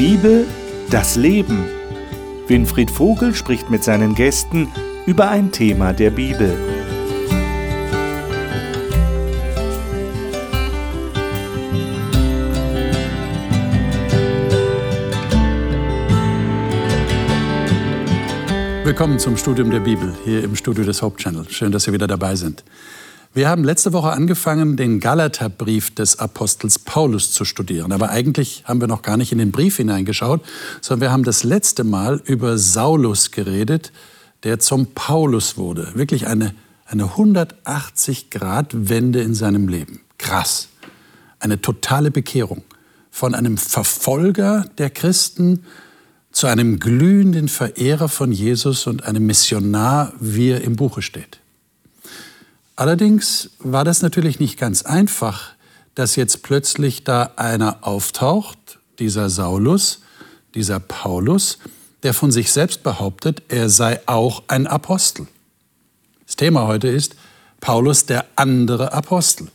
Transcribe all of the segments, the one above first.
Bibel, das Leben. Winfried Vogel spricht mit seinen Gästen über ein Thema der Bibel. Willkommen zum Studium der Bibel hier im Studio des Hope Channel. Schön, dass Sie wieder dabei sind. Wir haben letzte Woche angefangen, den Galaterbrief des Apostels Paulus zu studieren. Aber eigentlich haben wir noch gar nicht in den Brief hineingeschaut, sondern wir haben das letzte Mal über Saulus geredet, der zum Paulus wurde. Wirklich eine, eine 180-Grad-Wende in seinem Leben. Krass. Eine totale Bekehrung. Von einem Verfolger der Christen zu einem glühenden Verehrer von Jesus und einem Missionar, wie er im Buche steht. Allerdings war das natürlich nicht ganz einfach, dass jetzt plötzlich da einer auftaucht, dieser Saulus, dieser Paulus, der von sich selbst behauptet, er sei auch ein Apostel. Das Thema heute ist Paulus der andere Apostel.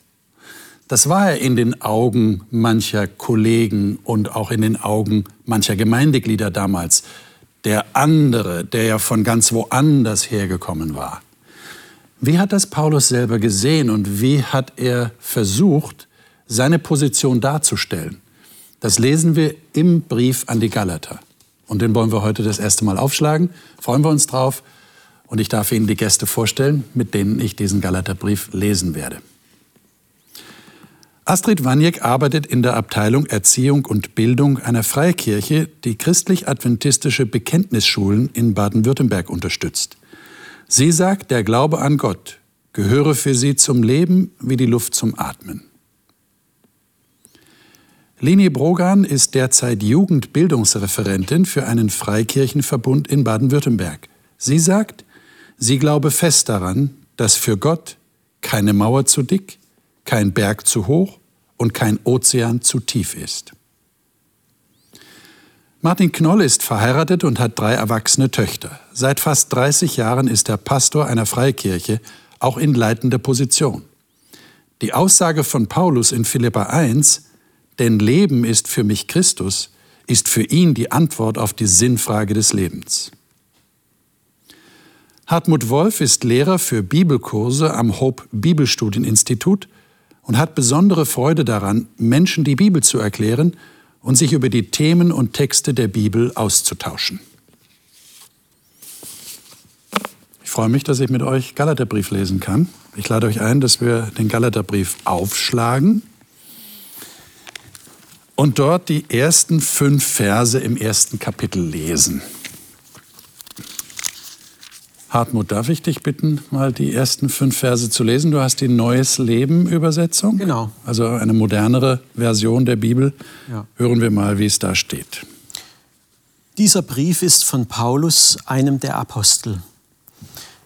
Das war er in den Augen mancher Kollegen und auch in den Augen mancher Gemeindeglieder damals. Der andere, der ja von ganz woanders hergekommen war. Wie hat das Paulus selber gesehen und wie hat er versucht, seine Position darzustellen? Das lesen wir im Brief an die Galater. Und den wollen wir heute das erste Mal aufschlagen. Freuen wir uns drauf. Und ich darf Ihnen die Gäste vorstellen, mit denen ich diesen Galaterbrief lesen werde. Astrid Waniek arbeitet in der Abteilung Erziehung und Bildung einer Freikirche, die christlich-adventistische Bekenntnisschulen in Baden-Württemberg unterstützt. Sie sagt, der Glaube an Gott gehöre für sie zum Leben wie die Luft zum Atmen. Leni Brogan ist derzeit Jugendbildungsreferentin für einen Freikirchenverbund in Baden-Württemberg. Sie sagt, sie glaube fest daran, dass für Gott keine Mauer zu dick, kein Berg zu hoch und kein Ozean zu tief ist. Martin Knoll ist verheiratet und hat drei erwachsene Töchter. Seit fast 30 Jahren ist er Pastor einer Freikirche, auch in leitender Position. Die Aussage von Paulus in Philippa 1, denn Leben ist für mich Christus, ist für ihn die Antwort auf die Sinnfrage des Lebens. Hartmut Wolf ist Lehrer für Bibelkurse am Hope Bibelstudieninstitut und hat besondere Freude daran, Menschen die Bibel zu erklären und sich über die Themen und Texte der Bibel auszutauschen. Ich freue mich, dass ich mit euch Galaterbrief lesen kann. Ich lade euch ein, dass wir den Galaterbrief aufschlagen und dort die ersten fünf Verse im ersten Kapitel lesen. Hartmut, darf ich dich bitten, mal die ersten fünf Verse zu lesen? Du hast die Neues Leben Übersetzung. Genau. Also eine modernere Version der Bibel. Ja. Hören wir mal, wie es da steht. Dieser Brief ist von Paulus, einem der Apostel.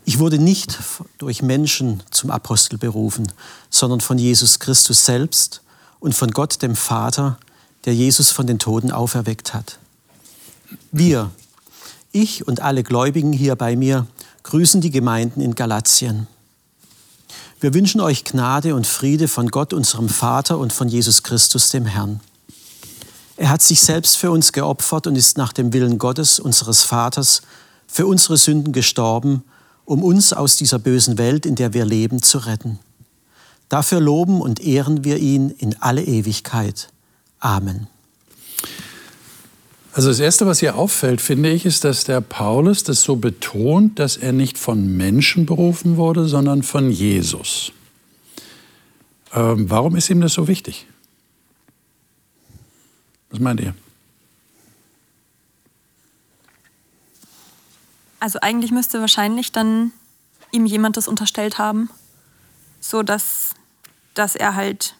Ich wurde nicht durch Menschen zum Apostel berufen, sondern von Jesus Christus selbst und von Gott dem Vater, der Jesus von den Toten auferweckt hat. Wir, ich und alle Gläubigen hier bei mir, grüßen die Gemeinden in Galatien. Wir wünschen euch Gnade und Friede von Gott, unserem Vater und von Jesus Christus, dem Herrn. Er hat sich selbst für uns geopfert und ist nach dem Willen Gottes, unseres Vaters, für unsere Sünden gestorben, um uns aus dieser bösen Welt, in der wir leben, zu retten. Dafür loben und ehren wir ihn in alle Ewigkeit. Amen. Also das Erste, was hier auffällt, finde ich, ist, dass der Paulus das so betont, dass er nicht von Menschen berufen wurde, sondern von Jesus. Ähm, warum ist ihm das so wichtig? Was meint ihr? Also eigentlich müsste wahrscheinlich dann ihm jemand das unterstellt haben, so dass, dass er halt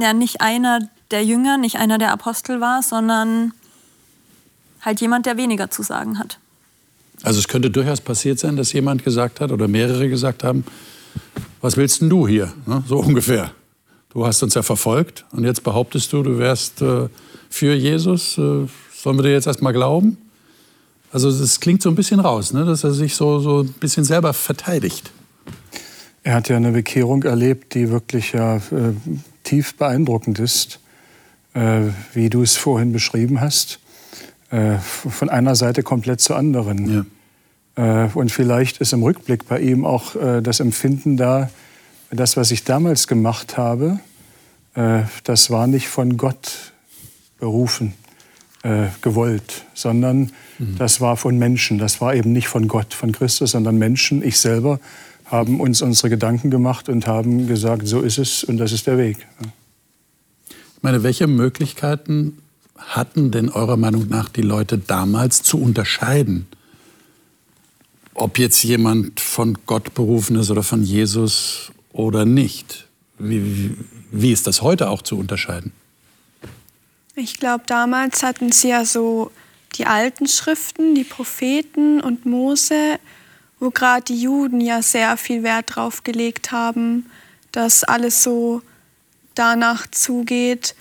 ja nicht einer der Jünger, nicht einer der Apostel war, sondern halt jemand, der weniger zu sagen hat. Also es könnte durchaus passiert sein, dass jemand gesagt hat oder mehrere gesagt haben, was willst denn du hier? Ne? So ungefähr. Du hast uns ja verfolgt und jetzt behauptest du, du wärst äh, für Jesus. Äh, sollen wir dir jetzt erst mal glauben? Also es klingt so ein bisschen raus, ne? dass er sich so, so ein bisschen selber verteidigt. Er hat ja eine Bekehrung erlebt, die wirklich ja, äh, tief beeindruckend ist. Äh, wie du es vorhin beschrieben hast, äh, von einer Seite komplett zur anderen. Ja. Äh, und vielleicht ist im Rückblick bei ihm auch äh, das Empfinden da, das, was ich damals gemacht habe, äh, das war nicht von Gott berufen, äh, gewollt, sondern mhm. das war von Menschen. Das war eben nicht von Gott, von Christus, sondern Menschen. Ich selber haben uns unsere Gedanken gemacht und haben gesagt, so ist es und das ist der Weg. Ich meine, welche Möglichkeiten hatten denn eurer Meinung nach die Leute damals zu unterscheiden, ob jetzt jemand von Gott berufen ist oder von Jesus oder nicht? Wie, wie, wie ist das heute auch zu unterscheiden? Ich glaube, damals hatten sie ja so die alten Schriften, die Propheten und Mose, wo gerade die Juden ja sehr viel Wert drauf gelegt haben, dass alles so danach zugeht.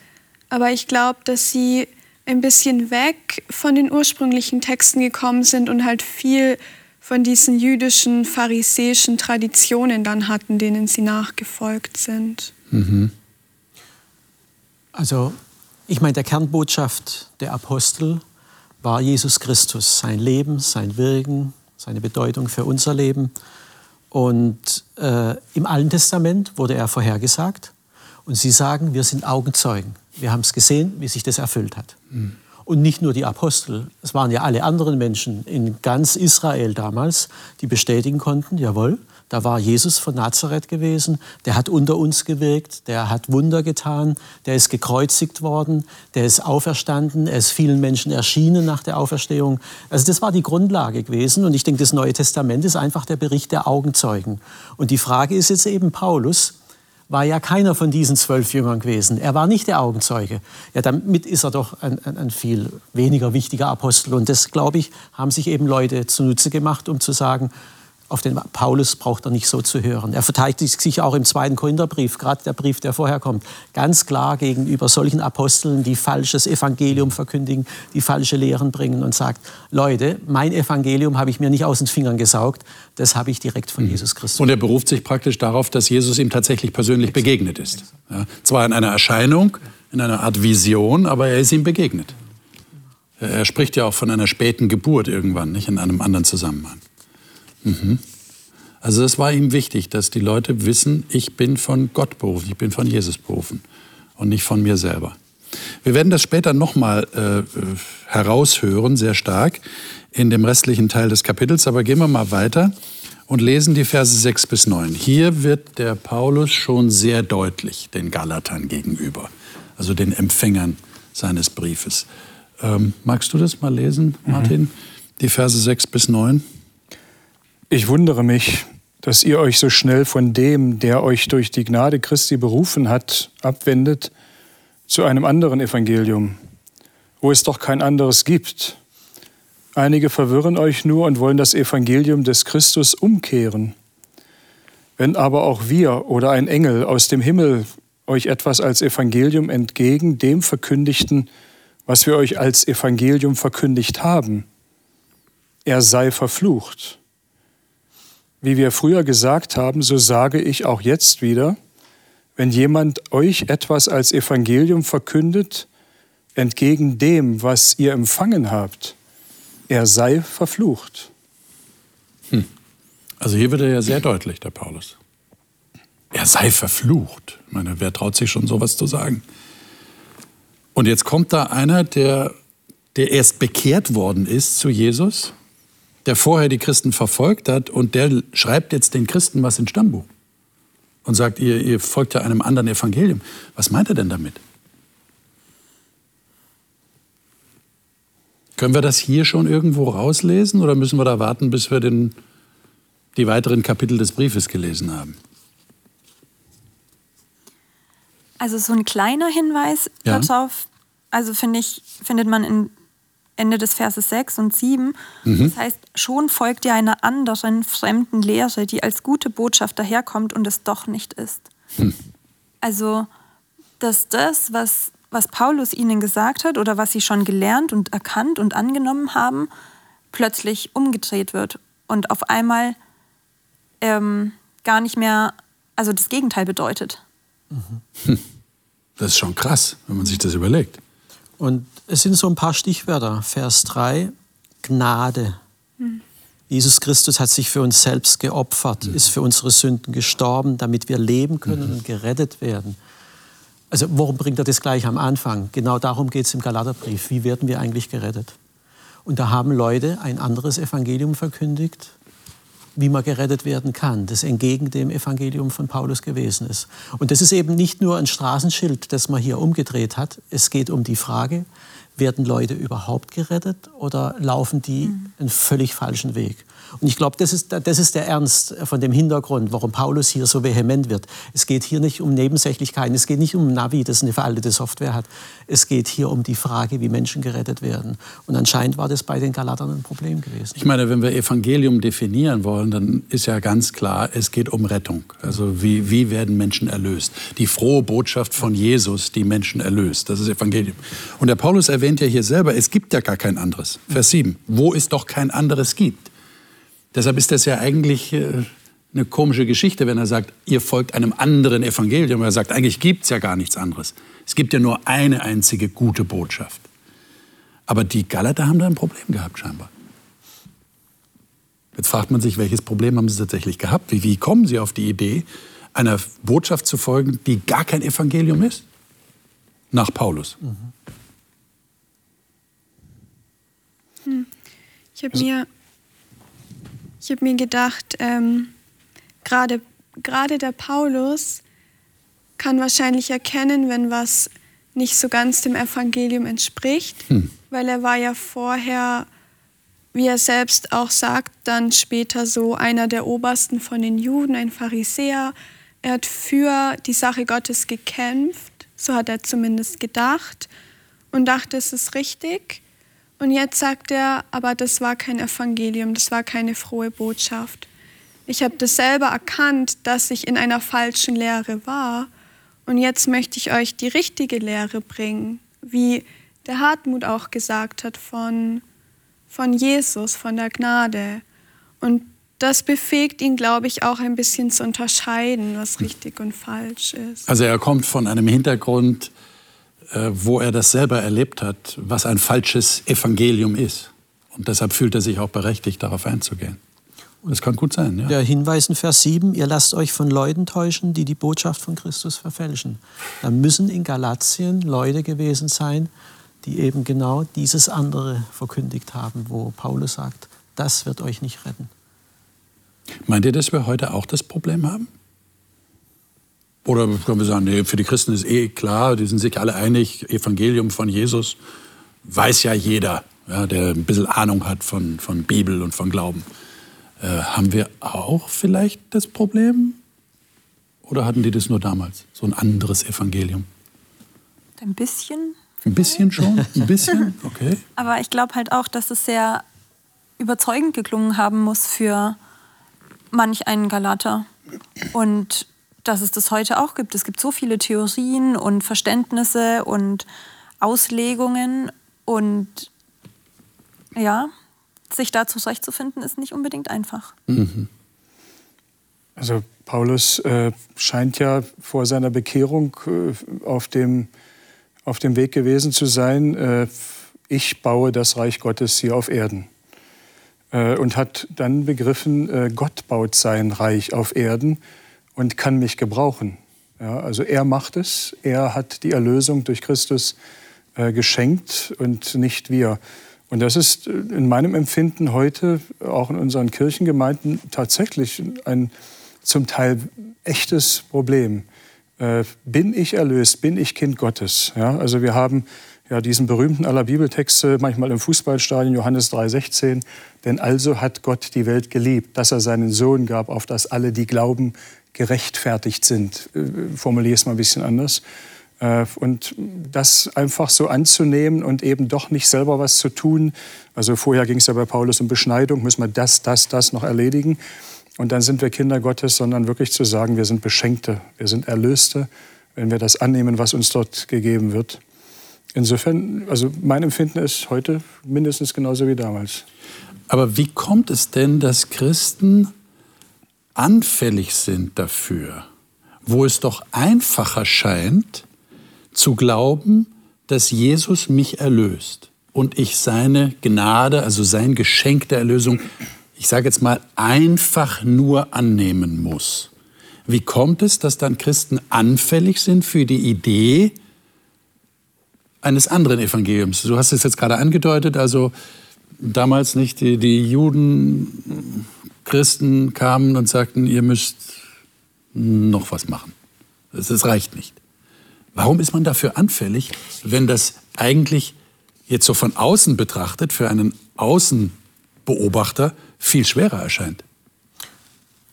Aber ich glaube, dass sie ein bisschen weg von den ursprünglichen Texten gekommen sind und halt viel von diesen jüdischen, pharisäischen Traditionen dann hatten, denen sie nachgefolgt sind. Mhm. Also ich meine, der Kernbotschaft der Apostel war Jesus Christus, sein Leben, sein Wirken, seine Bedeutung für unser Leben. Und äh, im Alten Testament wurde er vorhergesagt. Und sie sagen, wir sind Augenzeugen. Wir haben es gesehen, wie sich das erfüllt hat. Mhm. Und nicht nur die Apostel, es waren ja alle anderen Menschen in ganz Israel damals, die bestätigen konnten, jawohl, da war Jesus von Nazareth gewesen, der hat unter uns gewirkt, der hat Wunder getan, der ist gekreuzigt worden, der ist auferstanden, er ist vielen Menschen erschienen nach der Auferstehung. Also das war die Grundlage gewesen und ich denke, das Neue Testament ist einfach der Bericht der Augenzeugen. Und die Frage ist jetzt eben Paulus, war ja keiner von diesen zwölf Jüngern gewesen. Er war nicht der Augenzeuge. Ja, damit ist er doch ein, ein, ein viel weniger wichtiger Apostel. Und das, glaube ich, haben sich eben Leute zunutze gemacht, um zu sagen, auf den Paulus braucht er nicht so zu hören. Er verteidigt sich auch im zweiten Korintherbrief, gerade der Brief, der vorher kommt, ganz klar gegenüber solchen Aposteln, die falsches Evangelium verkündigen, die falsche Lehren bringen und sagt, Leute, mein Evangelium habe ich mir nicht aus den Fingern gesaugt, das habe ich direkt von mhm. Jesus Christus. Und er beruft sich praktisch darauf, dass Jesus ihm tatsächlich persönlich begegnet ist. Ja, zwar in einer Erscheinung, in einer Art Vision, aber er ist ihm begegnet. Er spricht ja auch von einer späten Geburt irgendwann, nicht in einem anderen Zusammenhang. Mhm. Also es war ihm wichtig, dass die Leute wissen, ich bin von Gott berufen, ich bin von Jesus berufen und nicht von mir selber. Wir werden das später nochmal äh, heraushören, sehr stark, in dem restlichen Teil des Kapitels. Aber gehen wir mal weiter und lesen die Verse 6 bis 9. Hier wird der Paulus schon sehr deutlich den Galatern gegenüber, also den Empfängern seines Briefes. Ähm, magst du das mal lesen, Martin? Mhm. Die Verse 6 bis 9. Ich wundere mich, dass ihr euch so schnell von dem, der euch durch die Gnade Christi berufen hat, abwendet zu einem anderen Evangelium, wo es doch kein anderes gibt. Einige verwirren euch nur und wollen das Evangelium des Christus umkehren. Wenn aber auch wir oder ein Engel aus dem Himmel euch etwas als Evangelium entgegen dem verkündigten, was wir euch als Evangelium verkündigt haben, er sei verflucht. Wie wir früher gesagt haben, so sage ich auch jetzt wieder, wenn jemand euch etwas als Evangelium verkündet, entgegen dem, was ihr empfangen habt, er sei verflucht. Hm. Also hier wird er ja sehr deutlich, der Paulus. Er sei verflucht. Ich meine, wer traut sich schon sowas zu sagen? Und jetzt kommt da einer, der, der erst bekehrt worden ist zu Jesus der vorher die Christen verfolgt hat und der schreibt jetzt den Christen was ins Stammbuch und sagt, ihr, ihr folgt ja einem anderen Evangelium. Was meint er denn damit? Können wir das hier schon irgendwo rauslesen oder müssen wir da warten, bis wir den, die weiteren Kapitel des Briefes gelesen haben? Also so ein kleiner Hinweis ja. darauf, also finde ich, findet man in Ende des Verses 6 und 7. Mhm. Das heißt, schon folgt ihr einer anderen fremden Lehre, die als gute Botschaft daherkommt und es doch nicht ist. Mhm. Also, dass das, was, was Paulus ihnen gesagt hat oder was sie schon gelernt und erkannt und angenommen haben, plötzlich umgedreht wird und auf einmal ähm, gar nicht mehr, also das Gegenteil bedeutet. Mhm. Das ist schon krass, wenn man sich das überlegt. Und es sind so ein paar Stichwörter. Vers 3, Gnade. Mhm. Jesus Christus hat sich für uns selbst geopfert, mhm. ist für unsere Sünden gestorben, damit wir leben können mhm. und gerettet werden. Also warum bringt er das gleich am Anfang? Genau darum geht es im Galaterbrief. Wie werden wir eigentlich gerettet? Und da haben Leute ein anderes Evangelium verkündigt, wie man gerettet werden kann, das entgegen dem Evangelium von Paulus gewesen ist. Und das ist eben nicht nur ein Straßenschild, das man hier umgedreht hat. Es geht um die Frage, werden Leute überhaupt gerettet oder laufen die mhm. einen völlig falschen Weg? Und ich glaube, das ist, das ist der Ernst von dem Hintergrund, warum Paulus hier so vehement wird. Es geht hier nicht um Nebensächlichkeiten, es geht nicht um Navi, das eine veraltete Software hat. Es geht hier um die Frage, wie Menschen gerettet werden. Und anscheinend war das bei den Galatern ein Problem gewesen. Ich meine, wenn wir Evangelium definieren wollen, dann ist ja ganz klar, es geht um Rettung. Also wie, wie werden Menschen erlöst? Die frohe Botschaft von Jesus, die Menschen erlöst. Das ist Evangelium. Und der Paulus erwähnt ja hier selber, es gibt ja gar kein anderes. Vers 7. Wo es doch kein anderes gibt. Deshalb ist das ja eigentlich äh, eine komische Geschichte, wenn er sagt, ihr folgt einem anderen Evangelium. Er sagt, eigentlich gibt es ja gar nichts anderes. Es gibt ja nur eine einzige gute Botschaft. Aber die Galater haben da ein Problem gehabt, scheinbar. Jetzt fragt man sich, welches Problem haben sie tatsächlich gehabt? Wie, wie kommen sie auf die Idee, einer Botschaft zu folgen, die gar kein Evangelium ist? Nach Paulus. Mhm. Hm. Ich habe mir ich habe mir gedacht, ähm, gerade der Paulus kann wahrscheinlich erkennen, wenn was nicht so ganz dem Evangelium entspricht, hm. weil er war ja vorher, wie er selbst auch sagt, dann später so einer der Obersten von den Juden, ein Pharisäer. Er hat für die Sache Gottes gekämpft, so hat er zumindest gedacht und dachte, es ist richtig. Und jetzt sagt er, aber das war kein Evangelium, das war keine frohe Botschaft. Ich habe das selber erkannt, dass ich in einer falschen Lehre war. Und jetzt möchte ich euch die richtige Lehre bringen, wie der Hartmut auch gesagt hat von, von Jesus, von der Gnade. Und das befähigt ihn, glaube ich, auch ein bisschen zu unterscheiden, was richtig und falsch ist. Also er kommt von einem Hintergrund, wo er das selber erlebt hat, was ein falsches Evangelium ist. Und deshalb fühlt er sich auch berechtigt, darauf einzugehen. Das kann gut sein. Ja. Der Hinweis in Vers 7, ihr lasst euch von Leuten täuschen, die die Botschaft von Christus verfälschen. Da müssen in Galatien Leute gewesen sein, die eben genau dieses andere verkündigt haben, wo Paulus sagt, das wird euch nicht retten. Meint ihr, dass wir heute auch das Problem haben? Oder können wir sagen, nee, für die Christen ist eh klar, die sind sich alle einig, Evangelium von Jesus weiß ja jeder, ja, der ein bisschen Ahnung hat von, von Bibel und von Glauben. Äh, haben wir auch vielleicht das Problem? Oder hatten die das nur damals, so ein anderes Evangelium? Ein bisschen. Ein bisschen schon? Ein bisschen? Okay. Aber ich glaube halt auch, dass es sehr überzeugend geklungen haben muss für manch einen Galater. Und dass es das heute auch gibt. Es gibt so viele Theorien und Verständnisse und Auslegungen und ja, sich da zurechtzufinden, ist nicht unbedingt einfach. Mhm. Also Paulus äh, scheint ja vor seiner Bekehrung äh, auf, dem, auf dem Weg gewesen zu sein, äh, ich baue das Reich Gottes hier auf Erden. Äh, und hat dann begriffen, äh, Gott baut sein Reich auf Erden und kann mich gebrauchen. Ja, also er macht es, er hat die Erlösung durch Christus äh, geschenkt und nicht wir. Und das ist äh, in meinem Empfinden heute, auch in unseren Kirchengemeinden, tatsächlich ein zum Teil echtes Problem. Äh, bin ich erlöst? Bin ich Kind Gottes? Ja, also wir haben ja diesen berühmten aller Bibeltexte manchmal im Fußballstadion, Johannes 3,16. Denn also hat Gott die Welt geliebt, dass er seinen Sohn gab, auf dass alle, die glauben, gerechtfertigt sind. Äh, Formuliere es mal ein bisschen anders. Äh, und das einfach so anzunehmen und eben doch nicht selber was zu tun. Also vorher ging es ja bei Paulus um Beschneidung, müssen wir das, das, das noch erledigen. Und dann sind wir Kinder Gottes, sondern wirklich zu sagen, wir sind Beschenkte, wir sind Erlöste, wenn wir das annehmen, was uns dort gegeben wird. Insofern, also mein Empfinden ist heute mindestens genauso wie damals. Aber wie kommt es denn, dass Christen anfällig sind dafür, wo es doch einfacher scheint, zu glauben, dass Jesus mich erlöst und ich seine Gnade, also sein Geschenk der Erlösung, ich sage jetzt mal, einfach nur annehmen muss. Wie kommt es, dass dann Christen anfällig sind für die Idee eines anderen Evangeliums? Du hast es jetzt gerade angedeutet, also damals nicht die, die Juden, Christen kamen und sagten, ihr müsst noch was machen. Das reicht nicht. Warum ist man dafür anfällig, wenn das eigentlich jetzt so von außen betrachtet für einen Außenbeobachter viel schwerer erscheint?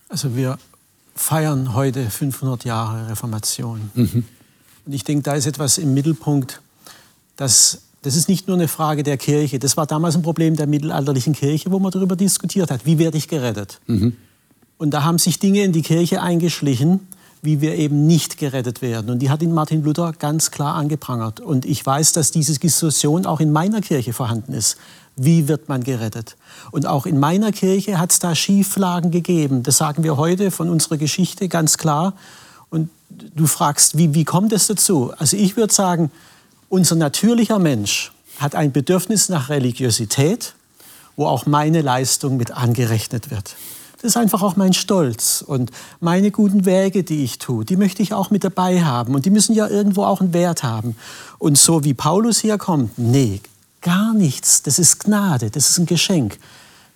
Also wir feiern heute 500 Jahre Reformation. Mhm. Und ich denke, da ist etwas im Mittelpunkt, das, das ist nicht nur eine Frage der Kirche. Das war damals ein Problem der mittelalterlichen Kirche, wo man darüber diskutiert hat, wie werde ich gerettet. Mhm. Und da haben sich Dinge in die Kirche eingeschlichen, wie wir eben nicht gerettet werden. Und die hat ihn Martin Luther ganz klar angeprangert. Und ich weiß, dass diese Diskussion auch in meiner Kirche vorhanden ist. Wie wird man gerettet? Und auch in meiner Kirche hat es da Schieflagen gegeben. Das sagen wir heute von unserer Geschichte ganz klar. Und du fragst, wie, wie kommt es dazu? Also ich würde sagen, unser natürlicher Mensch hat ein Bedürfnis nach Religiosität, wo auch meine Leistung mit angerechnet wird. Das ist einfach auch mein Stolz und meine guten Wege, die ich tue, die möchte ich auch mit dabei haben und die müssen ja irgendwo auch einen Wert haben. Und so wie Paulus hier kommt, nee, gar nichts, das ist Gnade, das ist ein Geschenk.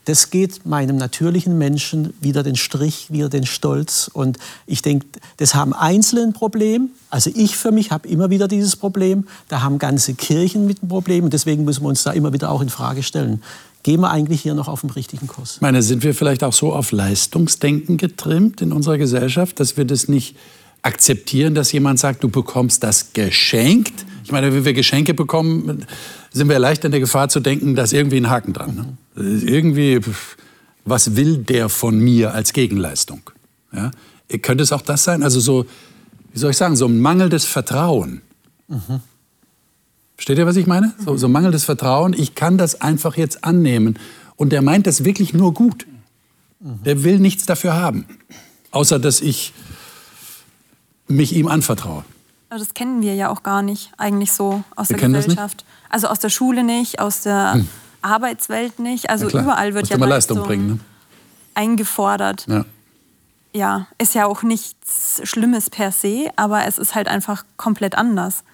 Das geht meinem natürlichen Menschen wieder den Strich, wieder den Stolz. Und ich denke, das haben Einzelne ein Problem. Also ich für mich habe immer wieder dieses Problem. Da haben ganze Kirchen mit einem Problem. Und deswegen müssen wir uns da immer wieder auch in Frage stellen gehen wir eigentlich hier noch auf dem richtigen Kurs? Meine, sind wir vielleicht auch so auf Leistungsdenken getrimmt in unserer Gesellschaft, dass wir das nicht akzeptieren, dass jemand sagt, du bekommst das geschenkt? Ich meine, wenn wir Geschenke bekommen, sind wir leicht in der Gefahr zu denken, da ist irgendwie ein Haken dran. Ne? Irgendwie, was will der von mir als Gegenleistung? Ja? Könnte es auch das sein? Also so, wie soll ich sagen, so ein mangelndes Vertrauen. Mhm. Versteht ihr, was ich meine? So, so mangelndes Vertrauen. Ich kann das einfach jetzt annehmen. Und der meint das wirklich nur gut. Der will nichts dafür haben. Außer, dass ich mich ihm anvertraue. Aber das kennen wir ja auch gar nicht, eigentlich so aus wir der Gesellschaft. Also aus der Schule nicht, aus der hm. Arbeitswelt nicht. Also ja, überall wird ja Leistung, Leistung bringen, ne? eingefordert. Ja. ja, ist ja auch nichts Schlimmes per se, aber es ist halt einfach komplett anders.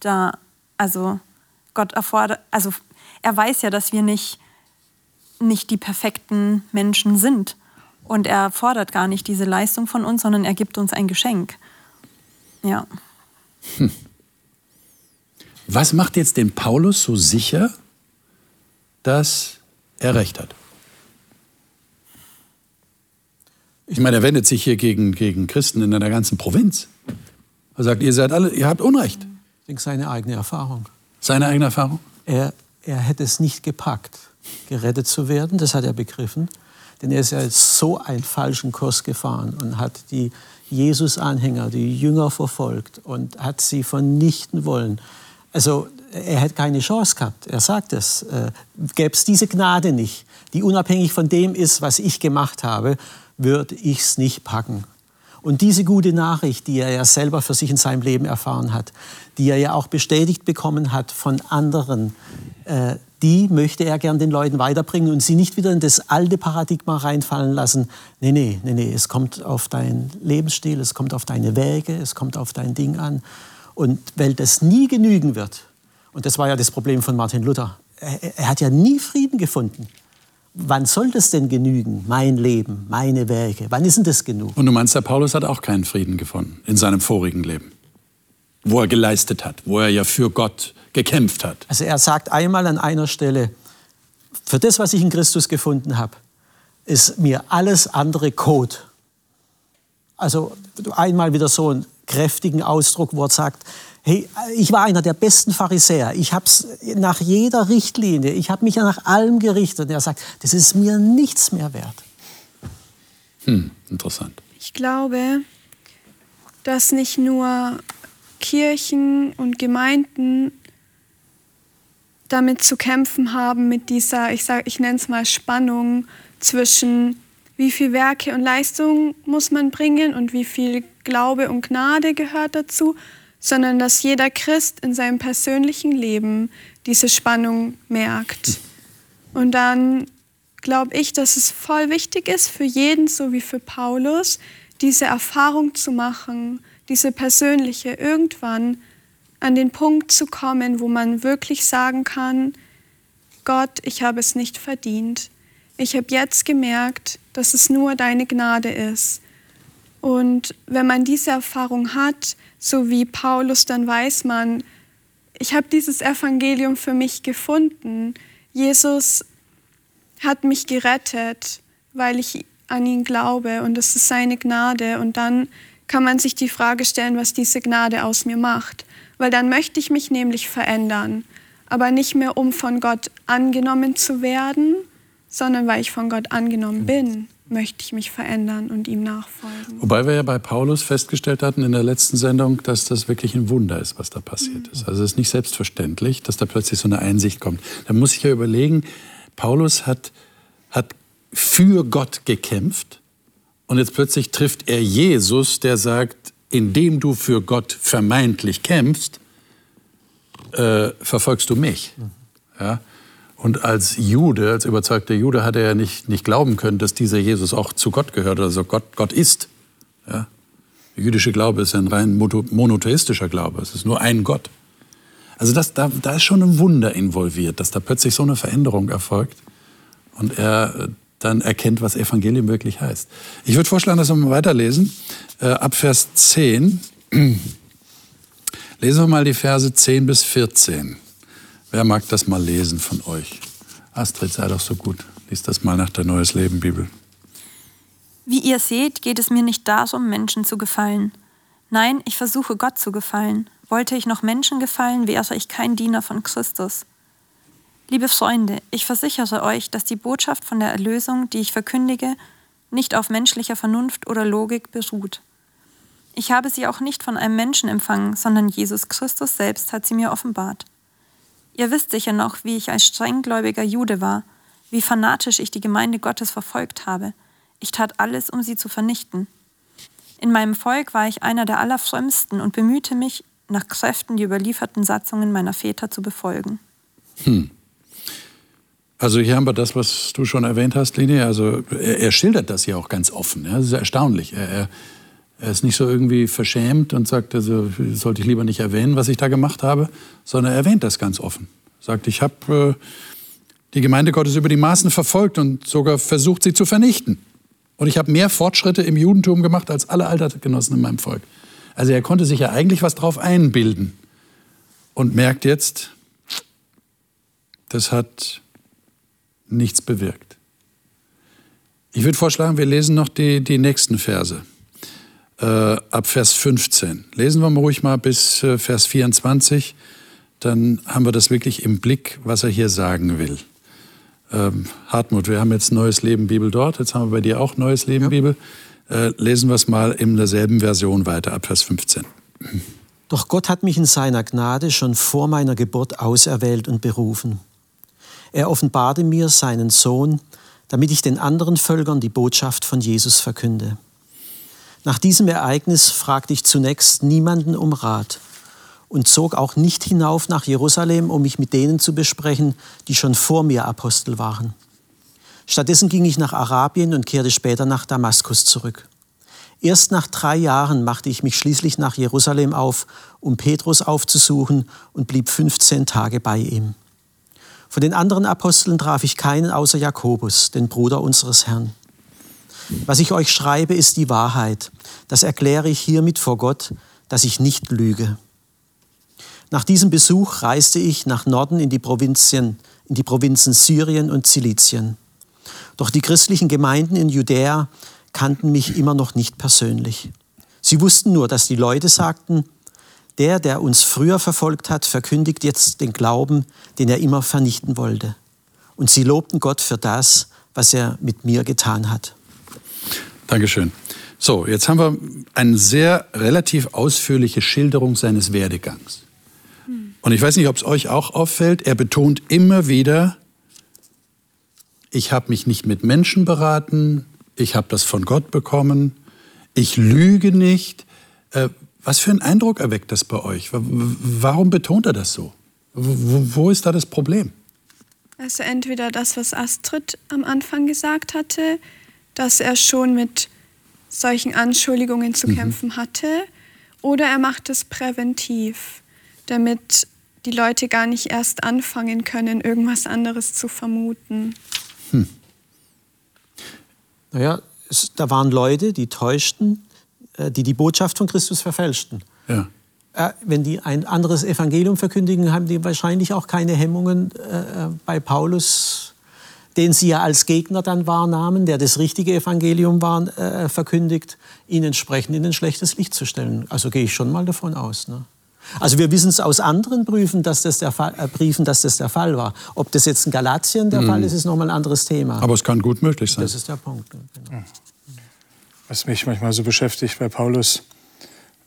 Da also Gott erfordert, also er weiß ja, dass wir nicht, nicht die perfekten Menschen sind. Und er fordert gar nicht diese Leistung von uns, sondern er gibt uns ein Geschenk. Ja. Hm. Was macht jetzt den Paulus so sicher, dass er recht hat? Ich meine, er wendet sich hier gegen, gegen Christen in einer ganzen Provinz. Er sagt, ihr seid alle, ihr habt Unrecht denke, seine eigene Erfahrung. Seine eigene Erfahrung? Er, er hätte es nicht gepackt, gerettet zu werden, das hat er begriffen. Denn er ist ja so einen falschen Kurs gefahren und hat die Jesus-Anhänger, die Jünger verfolgt und hat sie vernichten wollen. Also er hätte keine Chance gehabt. Er sagt es. Äh, Gäbe es diese Gnade nicht, die unabhängig von dem ist, was ich gemacht habe, würde ich es nicht packen. Und diese gute Nachricht, die er ja selber für sich in seinem Leben erfahren hat, die er ja auch bestätigt bekommen hat von anderen, äh, die möchte er gern den Leuten weiterbringen und sie nicht wieder in das alte Paradigma reinfallen lassen. Nee, nee, nee, nee, es kommt auf deinen Lebensstil, es kommt auf deine Wege, es kommt auf dein Ding an. Und weil das nie genügen wird, und das war ja das Problem von Martin Luther, er, er hat ja nie Frieden gefunden wann soll das denn genügen? Mein Leben, meine Werke. Wann ist denn das genug? Und du meinst, der Paulus hat auch keinen Frieden gefunden in seinem vorigen Leben, wo er geleistet hat, wo er ja für Gott gekämpft hat. Also er sagt einmal an einer Stelle, für das, was ich in Christus gefunden habe, ist mir alles andere Code. Also einmal wieder so einen kräftigen Ausdruck, wo er sagt, Hey, ich war einer der besten Pharisäer. Ich habe es nach jeder Richtlinie, ich habe mich ja nach allem gerichtet. Und er sagt, das ist mir nichts mehr wert. Hm, interessant. Ich glaube, dass nicht nur Kirchen und Gemeinden damit zu kämpfen haben, mit dieser, ich, ich nenne es mal Spannung zwischen wie viel Werke und Leistung muss man bringen und wie viel Glaube und Gnade gehört dazu, sondern dass jeder Christ in seinem persönlichen Leben diese Spannung merkt. Und dann glaube ich, dass es voll wichtig ist für jeden, so wie für Paulus, diese Erfahrung zu machen, diese persönliche, irgendwann an den Punkt zu kommen, wo man wirklich sagen kann, Gott, ich habe es nicht verdient. Ich habe jetzt gemerkt, dass es nur deine Gnade ist. Und wenn man diese Erfahrung hat, so wie Paulus, dann weiß man, ich habe dieses Evangelium für mich gefunden. Jesus hat mich gerettet, weil ich an ihn glaube und es ist seine Gnade. Und dann kann man sich die Frage stellen, was diese Gnade aus mir macht. Weil dann möchte ich mich nämlich verändern, aber nicht mehr um von Gott angenommen zu werden, sondern weil ich von Gott angenommen bin möchte ich mich verändern und ihm nachfolgen. Wobei wir ja bei Paulus festgestellt hatten in der letzten Sendung, dass das wirklich ein Wunder ist, was da passiert mhm. ist. Also es ist nicht selbstverständlich, dass da plötzlich so eine Einsicht kommt. Da muss ich ja überlegen, Paulus hat, hat für Gott gekämpft und jetzt plötzlich trifft er Jesus, der sagt, indem du für Gott vermeintlich kämpfst, äh, verfolgst du mich. Mhm. Ja? Und als Jude, als überzeugter Jude, hat er ja nicht, nicht glauben können, dass dieser Jesus auch zu Gott gehört, also Gott, Gott ist. Ja? Der jüdische Glaube ist ein rein monotheistischer Glaube, es ist nur ein Gott. Also das, da, da ist schon ein Wunder involviert, dass da plötzlich so eine Veränderung erfolgt und er äh, dann erkennt, was Evangelium wirklich heißt. Ich würde vorschlagen, dass wir mal weiterlesen. Äh, ab Vers 10. Lesen wir mal die Verse 10 bis 14. Wer mag das mal lesen von euch? Astrid, sei doch so gut. Lies das mal nach der Neues Leben Bibel. Wie ihr seht, geht es mir nicht darum, Menschen zu gefallen. Nein, ich versuche Gott zu gefallen. Wollte ich noch Menschen gefallen, wäre ich kein Diener von Christus. Liebe Freunde, ich versichere euch, dass die Botschaft von der Erlösung, die ich verkündige, nicht auf menschlicher Vernunft oder Logik beruht. Ich habe sie auch nicht von einem Menschen empfangen, sondern Jesus Christus selbst hat sie mir offenbart. Ihr wisst sicher noch, wie ich als strenggläubiger Jude war, wie fanatisch ich die Gemeinde Gottes verfolgt habe. Ich tat alles, um sie zu vernichten. In meinem Volk war ich einer der allerfrömmsten und bemühte mich, nach Kräften die überlieferten Satzungen meiner Väter zu befolgen. Hm. Also hier haben wir das, was du schon erwähnt hast, Linie. Also er, er schildert das ja auch ganz offen. Ja. Das ist erstaunlich. Er, er, er ist nicht so irgendwie verschämt und sagt, also sollte ich lieber nicht erwähnen, was ich da gemacht habe, sondern er erwähnt das ganz offen. Sagt, ich habe äh, die Gemeinde Gottes über die Maßen verfolgt und sogar versucht, sie zu vernichten. Und ich habe mehr Fortschritte im Judentum gemacht als alle Altersgenossen in meinem Volk. Also er konnte sich ja eigentlich was drauf einbilden und merkt jetzt, das hat nichts bewirkt. Ich würde vorschlagen, wir lesen noch die, die nächsten Verse äh, ab Vers 15. Lesen wir mal ruhig mal bis äh, Vers 24, dann haben wir das wirklich im Blick, was er hier sagen will. Ähm, Hartmut, wir haben jetzt Neues Leben Bibel dort, jetzt haben wir bei dir auch Neues Leben ja. Bibel. Äh, lesen wir es mal in derselben Version weiter, ab Vers 15. Doch Gott hat mich in seiner Gnade schon vor meiner Geburt auserwählt und berufen. Er offenbarte mir seinen Sohn, damit ich den anderen Völkern die Botschaft von Jesus verkünde. Nach diesem Ereignis fragte ich zunächst niemanden um Rat und zog auch nicht hinauf nach Jerusalem, um mich mit denen zu besprechen, die schon vor mir Apostel waren. Stattdessen ging ich nach Arabien und kehrte später nach Damaskus zurück. Erst nach drei Jahren machte ich mich schließlich nach Jerusalem auf, um Petrus aufzusuchen und blieb 15 Tage bei ihm. Von den anderen Aposteln traf ich keinen außer Jakobus, den Bruder unseres Herrn. Was ich euch schreibe, ist die Wahrheit. Das erkläre ich hiermit vor Gott, dass ich nicht lüge. Nach diesem Besuch reiste ich nach Norden in die Provinzien, in die Provinzen Syrien und Zilizien. Doch die christlichen Gemeinden in Judäa kannten mich immer noch nicht persönlich. Sie wussten nur, dass die Leute sagten, der, der uns früher verfolgt hat, verkündigt jetzt den Glauben, den er immer vernichten wollte. Und sie lobten Gott für das, was er mit mir getan hat. Dankeschön. So, jetzt haben wir eine sehr relativ ausführliche Schilderung seines Werdegangs. Und ich weiß nicht, ob es euch auch auffällt, er betont immer wieder, ich habe mich nicht mit Menschen beraten, ich habe das von Gott bekommen, ich lüge nicht. Äh, Was für einen Eindruck erweckt das bei euch? Warum betont er das so? Wo, ist da das Problem? Also entweder das, was Astrid am Anfang gesagt hatte, dass er schon mit solchen Anschuldigungen zu mhm. kämpfen hatte, oder er macht es präventiv, damit die Leute gar nicht erst anfangen können, irgendwas anderes zu vermuten. Hm. Naja, es, da waren Leute, die täuschten, äh, die die Botschaft von Christus verfälschten. Ja. Äh, wenn die ein anderes Evangelium verkündigen, haben die wahrscheinlich auch keine Hemmungen äh, bei Paulus, den sie ja als Gegner dann wahrnahmen, der das richtige Evangelium war, verkündigt, ihn entsprechend in ein schlechtes Licht zu stellen. Also gehe ich schon mal davon aus. Ne? Also wir wissen es aus anderen Briefen, dass das der Fall, äh, Briefen, dass das der Fall war. Ob das jetzt in Galatien der mhm. Fall ist, ist nochmal ein anderes Thema. Aber es kann gut möglich sein. Das ist der Punkt. Genau. Was mich manchmal so beschäftigt bei Paulus,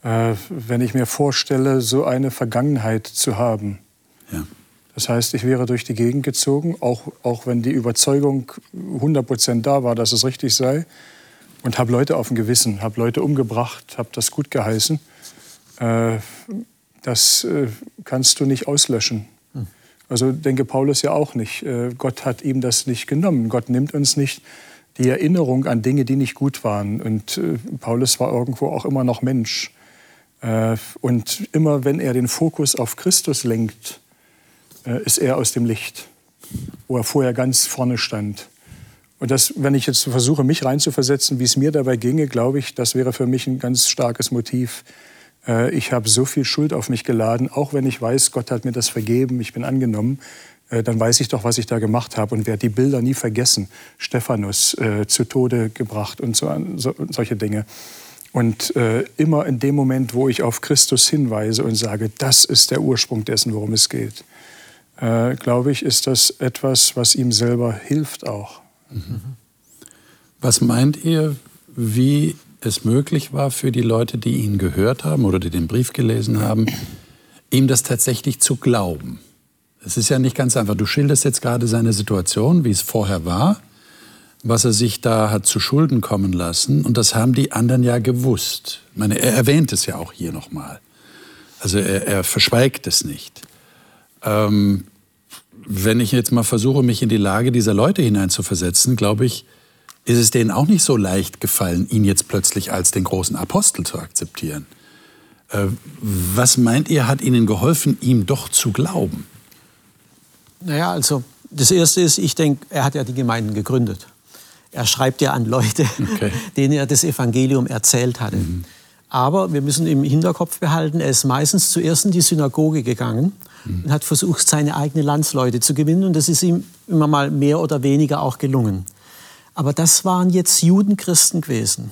äh, wenn ich mir vorstelle, so eine Vergangenheit zu haben. Ja. Das heißt, ich wäre durch die Gegend gezogen, auch, auch wenn die Überzeugung 100% da war, dass es richtig sei, und habe Leute auf dem Gewissen, habe Leute umgebracht, habe das gut geheißen. Äh, das äh, kannst du nicht auslöschen. Hm. Also denke Paulus ja auch nicht. Äh, Gott hat ihm das nicht genommen. Gott nimmt uns nicht die Erinnerung an Dinge, die nicht gut waren. Und äh, Paulus war irgendwo auch immer noch Mensch. Und immer wenn er den Fokus auf Christus lenkt, ist er aus dem Licht, wo er vorher ganz vorne stand. Und das, wenn ich jetzt versuche, mich reinzuversetzen, wie es mir dabei ginge, glaube ich, das wäre für mich ein ganz starkes Motiv, äh, ich habe so viel Schuld auf mich geladen, auch wenn ich weiß, Gott hat mir das vergeben, ich bin angenommen, äh, dann weiß ich doch, was ich da gemacht habe und werde die Bilder nie vergessen. Stephanus äh, zu Tode gebracht und so, so, solche Dinge. Und äh, immer in dem Moment, wo ich auf Christus hinweise und sage, das ist der Ursprung dessen, worum es geht, äh, glaube ich, ist das etwas, was ihm selber hilft auch. Mhm. Was meint ihr, wie es möglich war für die Leute, die ihn gehört haben oder die den Brief gelesen haben, ihm das tatsächlich zu glauben. Es ist ja nicht ganz einfach. Du schilderst jetzt gerade seine Situation, wie es vorher war, was er sich da hat zu Schulden kommen lassen. Und das haben die anderen ja gewusst. Ich meine, er erwähnt es ja auch hier nochmal. Also er, er, verschweigt es nicht. Ähm, wenn ich jetzt mal versuche, mich in die Lage dieser Leute hineinzuversetzen, glaube ich, ist es denen auch nicht so leicht gefallen, ihn jetzt plötzlich als den großen Apostel zu akzeptieren. Äh, was meint ihr, hat ihnen geholfen, ihm doch zu glauben? Naja, also das Erste ist, ich denke, er hat ja die Gemeinden gegründet. Er schreibt ja an Leute, okay. denen er das Evangelium erzählt hatte. Mhm. Aber wir müssen im Hinterkopf behalten, er ist meistens zuerst in die Synagoge gegangen. Und hat versucht, seine eigenen Landsleute zu gewinnen. Und das ist ihm immer mal mehr oder weniger auch gelungen. Aber das waren jetzt Judenchristen gewesen.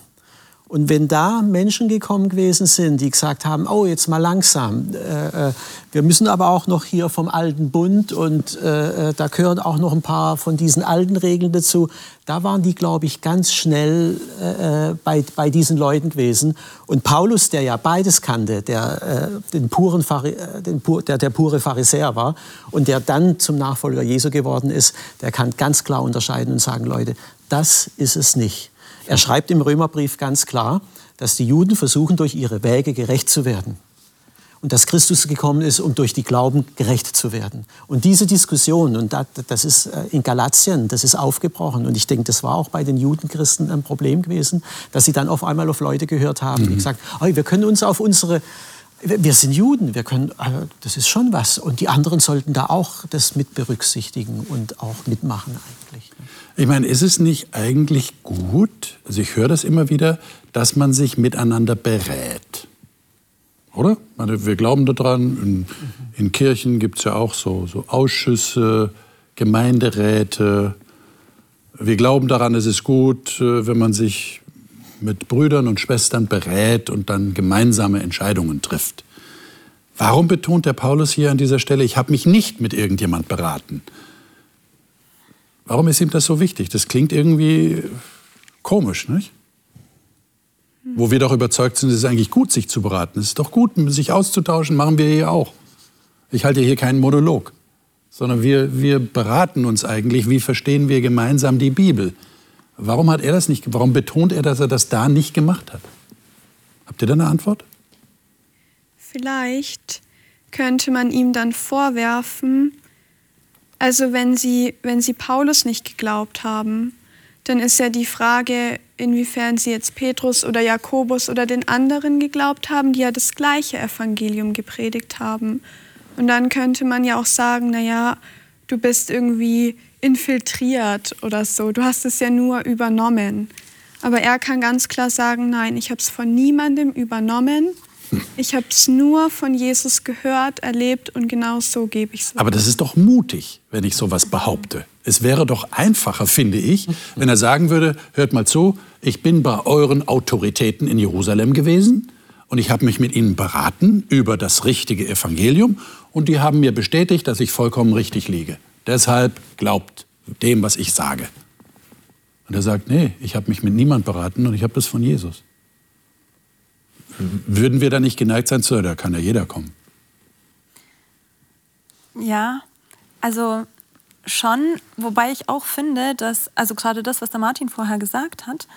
Und wenn da Menschen gekommen gewesen sind, die gesagt haben, oh, jetzt mal langsam, äh, äh, wir müssen aber auch noch hier vom alten Bund und äh, äh, da gehören auch noch ein paar von diesen alten Regeln dazu, da waren die, glaube ich, ganz schnell äh, äh, bei, bei diesen Leuten gewesen. Und Paulus, der ja beides kannte, der, den puren den, der, der pure Pharisäer war und der dann zum Nachfolger Jesu geworden ist, der kann ganz klar unterscheiden und sagen, Leute, das ist es nicht. Er schreibt im Römerbrief ganz klar, dass die Juden versuchen, durch ihre Wege gerecht zu werden. Und dass Christus gekommen ist, um durch die Glauben gerecht zu werden. Und diese Diskussion, und das ist äh, in Galatien, das ist aufgebrochen. Und ich denke, das war auch bei den Judenchristen ein Problem gewesen, dass sie dann auf einmal auf Leute gehört haben, die mhm. gesagt haben, wir können uns auf unsere wir sind Juden, wir können, äh, das ist schon was. Und die anderen sollten da auch das mit berücksichtigen und auch mitmachen eigentlich. Ich meine, ist es nicht eigentlich gut, also ich höre das immer wieder, dass man sich miteinander berät? Oder? Meine, wir glauben daran, in, in Kirchen gibt es ja auch so, so Ausschüsse, Gemeinderäte. Wir glauben daran, es ist gut, äh, wenn man sich mit Brüdern und Schwestern berät und dann gemeinsame Entscheidungen trifft. Warum betont der Paulus hier an dieser Stelle, ich habe mich nicht mit irgendjemand beraten? Warum ist ihm das so wichtig? Das klingt irgendwie komisch, nicht? Wo wir doch überzeugt sind, es ist eigentlich gut, sich zu beraten. Es ist doch gut, sich auszutauschen, machen wir hier auch. Ich halte hier keinen Monolog, sondern wir, wir beraten uns eigentlich, wie verstehen wir gemeinsam die Bibel. Warum hat er das nicht, warum betont er, dass er das da nicht gemacht hat? Habt ihr da eine Antwort? vielleicht könnte man ihm dann vorwerfen, also wenn sie, wenn sie Paulus nicht geglaubt haben, dann ist ja die Frage, inwiefern sie jetzt Petrus oder Jakobus oder den anderen geglaubt haben, die ja das gleiche Evangelium gepredigt haben. Und dann könnte man ja auch sagen, naja, du bist irgendwie infiltriert oder so, du hast es ja nur übernommen. Aber er kann ganz klar sagen, nein, ich habe es von niemandem übernommen. Ich habe es nur von Jesus gehört, erlebt und genau so gebe ich es. Aber das ist doch mutig, wenn ich sowas behaupte. Es wäre doch einfacher, finde ich, wenn er sagen würde, hört mal zu, ich bin bei euren Autoritäten in Jerusalem gewesen und ich habe mich mit ihnen beraten über das richtige Evangelium und die haben mir bestätigt, dass ich vollkommen richtig liege. Deshalb glaubt dem, was ich sage. Und er sagt, nee, ich habe mich mit niemand beraten und ich habe das von Jesus. Würden wir da nicht geneigt sein zu, da kann ja jeder kommen. Ja, also schon, wobei ich auch finde, dass, also gerade das, was der Martin vorher gesagt hat,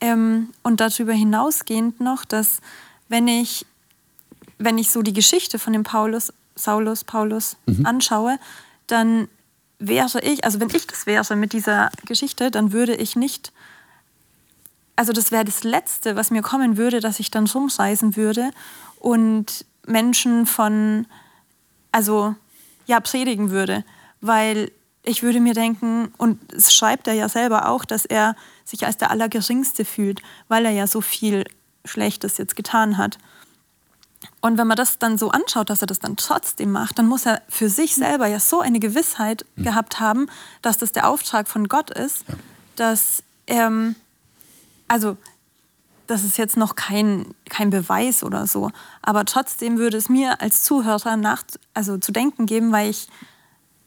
ähm, und darüber hinausgehend noch, dass wenn ich, wenn ich so die Geschichte von dem Paulus, Saulus, Paulus mhm. anschaue, dann wäre ich, also wenn ich das wäre mit dieser Geschichte, dann würde ich nicht also das wäre das Letzte, was mir kommen würde, dass ich dann rumreisen würde und Menschen von, also ja, predigen würde. Weil ich würde mir denken, und es schreibt er ja selber auch, dass er sich als der Allergeringste fühlt, weil er ja so viel Schlechtes jetzt getan hat. Und wenn man das dann so anschaut, dass er das dann trotzdem macht, dann muss er für sich selber ja so eine Gewissheit mhm. gehabt haben, dass das der Auftrag von Gott ist, dass ähm, also das ist jetzt noch kein, kein Beweis oder so, aber trotzdem würde es mir als Zuhörer nach, also zu denken geben, weil ich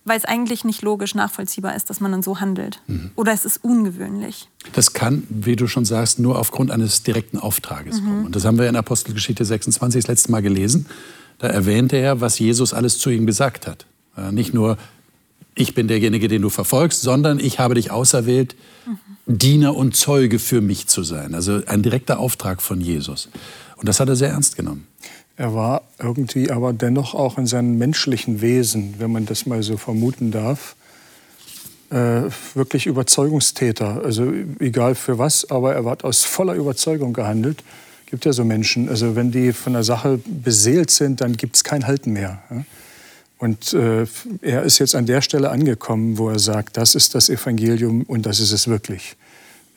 weil es eigentlich nicht logisch nachvollziehbar ist, dass man dann so handelt. Mhm. Oder es ist ungewöhnlich. Das kann, wie du schon sagst, nur aufgrund eines direkten Auftrages mhm. kommen. Und das haben wir in Apostelgeschichte 26 das letzte Mal gelesen. Da erwähnte er, was Jesus alles zu ihm gesagt hat. Nicht nur, ich bin derjenige, den du verfolgst, sondern ich habe dich auserwählt, mhm. Diener und Zeuge für mich zu sein. Also ein direkter Auftrag von Jesus. Und das hat er sehr ernst genommen. Er war irgendwie aber dennoch auch in seinem menschlichen Wesen, wenn man das mal so vermuten darf, äh, wirklich Überzeugungstäter. Also egal für was, aber er hat aus voller Überzeugung gehandelt. Gibt ja so Menschen. Also wenn die von der Sache beseelt sind, dann gibt es kein Halten mehr. Ja? Und äh, er ist jetzt an der Stelle angekommen, wo er sagt, das ist das Evangelium und das ist es wirklich.